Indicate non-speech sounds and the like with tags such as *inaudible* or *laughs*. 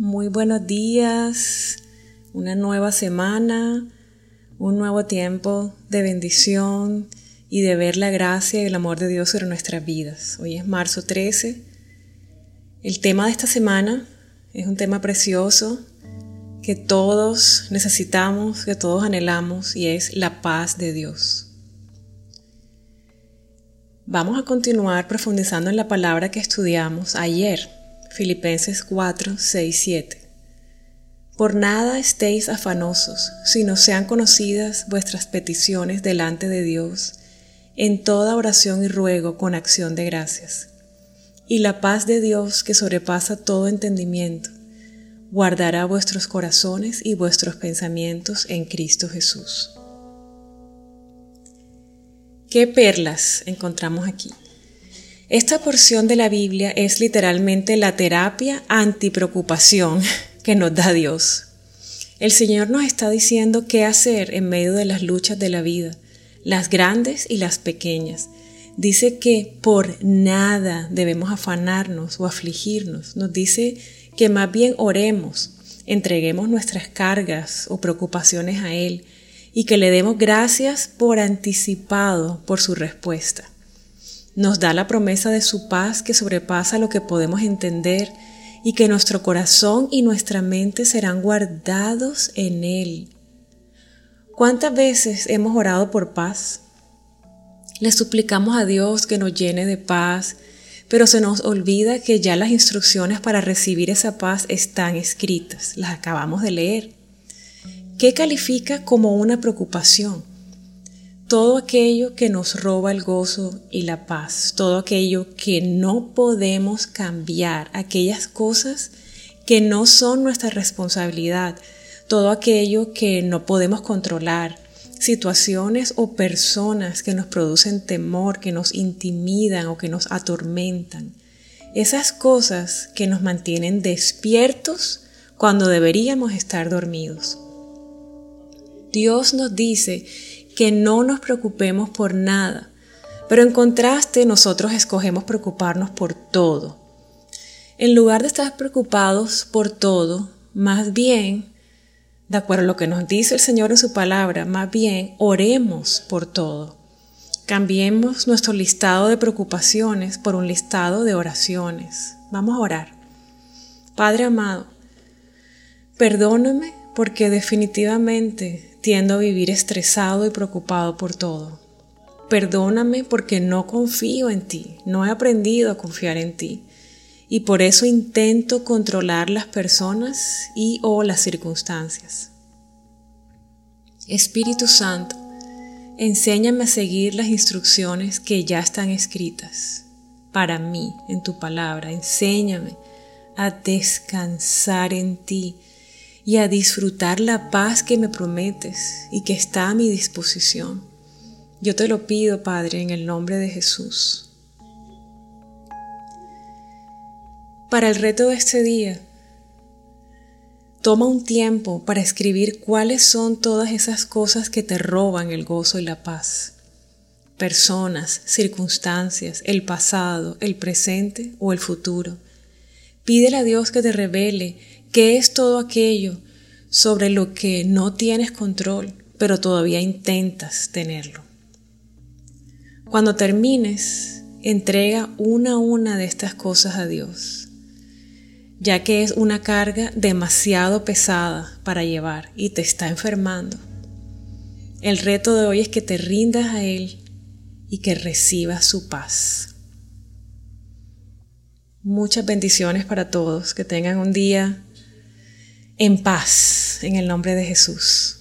Muy buenos días, una nueva semana, un nuevo tiempo de bendición y de ver la gracia y el amor de Dios sobre nuestras vidas. Hoy es marzo 13. El tema de esta semana es un tema precioso que todos necesitamos, que todos anhelamos y es la paz de Dios. Vamos a continuar profundizando en la palabra que estudiamos ayer Filipenses 4, 6, 7. Por nada estéis afanosos, sino sean conocidas vuestras peticiones delante de Dios, en toda oración y ruego con acción de gracias. Y la paz de Dios, que sobrepasa todo entendimiento, guardará vuestros corazones y vuestros pensamientos en Cristo Jesús. ¿Qué perlas encontramos aquí? Esta porción de la Biblia es literalmente la terapia antipreocupación *laughs* que nos da Dios. El Señor nos está diciendo qué hacer en medio de las luchas de la vida, las grandes y las pequeñas. Dice que por nada debemos afanarnos o afligirnos. Nos dice que más bien oremos, entreguemos nuestras cargas o preocupaciones a Él y que le demos gracias por anticipado por su respuesta nos da la promesa de su paz que sobrepasa lo que podemos entender y que nuestro corazón y nuestra mente serán guardados en Él. ¿Cuántas veces hemos orado por paz? Le suplicamos a Dios que nos llene de paz, pero se nos olvida que ya las instrucciones para recibir esa paz están escritas, las acabamos de leer. ¿Qué califica como una preocupación? Todo aquello que nos roba el gozo y la paz, todo aquello que no podemos cambiar, aquellas cosas que no son nuestra responsabilidad, todo aquello que no podemos controlar, situaciones o personas que nos producen temor, que nos intimidan o que nos atormentan. Esas cosas que nos mantienen despiertos cuando deberíamos estar dormidos. Dios nos dice que no nos preocupemos por nada, pero en contraste nosotros escogemos preocuparnos por todo. En lugar de estar preocupados por todo, más bien, de acuerdo a lo que nos dice el Señor en su palabra, más bien oremos por todo. Cambiemos nuestro listado de preocupaciones por un listado de oraciones. Vamos a orar. Padre amado, perdóname porque definitivamente tiendo a vivir estresado y preocupado por todo. Perdóname porque no confío en ti, no he aprendido a confiar en ti y por eso intento controlar las personas y o las circunstancias. Espíritu Santo, enséñame a seguir las instrucciones que ya están escritas para mí en tu palabra. Enséñame a descansar en ti y a disfrutar la paz que me prometes y que está a mi disposición. Yo te lo pido, Padre, en el nombre de Jesús. Para el reto de este día, toma un tiempo para escribir cuáles son todas esas cosas que te roban el gozo y la paz. Personas, circunstancias, el pasado, el presente o el futuro. Pídele a Dios que te revele ¿Qué es todo aquello sobre lo que no tienes control, pero todavía intentas tenerlo? Cuando termines, entrega una a una de estas cosas a Dios, ya que es una carga demasiado pesada para llevar y te está enfermando. El reto de hoy es que te rindas a Él y que recibas su paz. Muchas bendiciones para todos, que tengan un día en paz, en el nombre de Jesús.